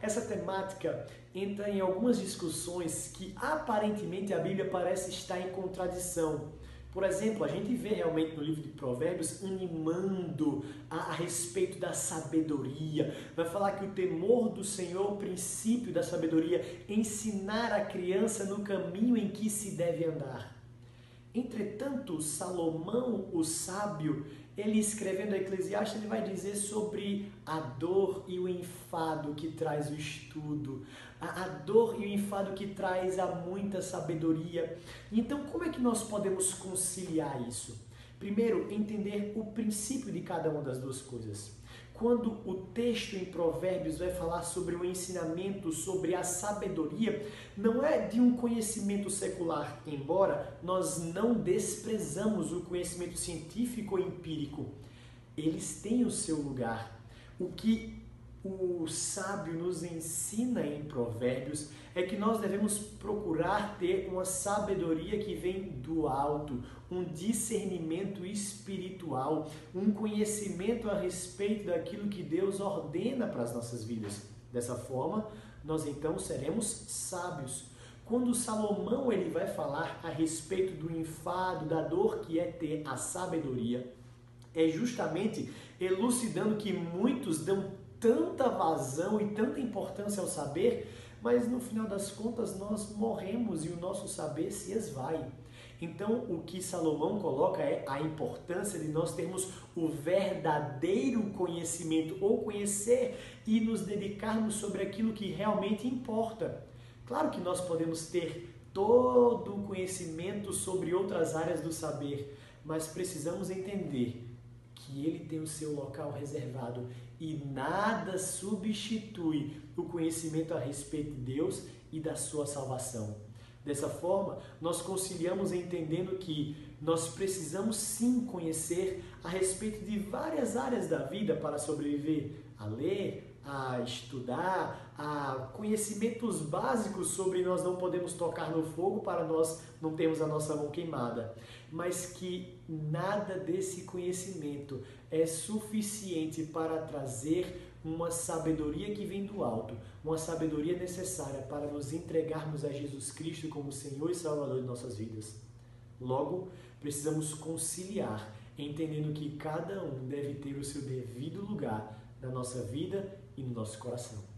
essa temática entra em algumas discussões que aparentemente a Bíblia parece estar em contradição. Por exemplo, a gente vê realmente no livro de Provérbios animando a, a, respeito da sabedoria. Vai falar que o temor do Senhor é o princípio da sabedoria, ensinar a criança no caminho em que se deve andar. Entretanto, Salomão, o sábio, ele escrevendo a Eclesiastes, ele vai dizer sobre a dor e o enfado que traz o estudo, a, a, dor e o enfado que traz a muita sabedoria. Então, como é que nós podemos conciliar isso? Primeiro, entender o princípio de cada uma das duas coisas. Quando o texto em Provérbios vai falar sobre o ensinamento, sobre a sabedoria, não é de um conhecimento secular, embora nós não desprezamos o conhecimento científico ou empírico. Eles têm o seu lugar. O que o sábio nos ensina em Provérbios é que nós devemos procurar ter uma sabedoria que vem do alto, um discernimento espiritual, um conhecimento a respeito daquilo que Deus ordena para as nossas vidas. Dessa forma, nós então seremos sábios. Quando Salomão ele vai falar a respeito do enfado, da dor que é ter a sabedoria, é justamente elucidando que muitos dão tanta vazão e tanta importância ao saber, mas no final das contas nós morremos e o nosso saber se esvai. Então, o que Salomão coloca é a importância de nós termos o verdadeiro conhecimento, ou conhecer e nos dedicarmos sobre aquilo que realmente importa. Claro que nós podemos ter todo o conhecimento sobre outras áreas do saber, mas precisamos entender que ele tem o seu local reservado e nada substitui o conhecimento a respeito de Deus e da sua salvação. Dessa forma, nós conciliamos entendendo que nós precisamos sim conhecer a respeito de várias áreas da vida para sobreviver, a ler, a estudar, a conhecimentos básicos sobre nós não podemos tocar no fogo para nós não termos a nossa mão queimada, mas que nada desse conhecimento é suficiente para trazer uma sabedoria que vem do alto, uma sabedoria necessária para nos entregarmos a Jesus Cristo como Senhor e Salvador de nossas vidas. Logo, precisamos conciliar, entendendo que cada um deve ter o seu devido lugar na nossa vida e no nosso coração.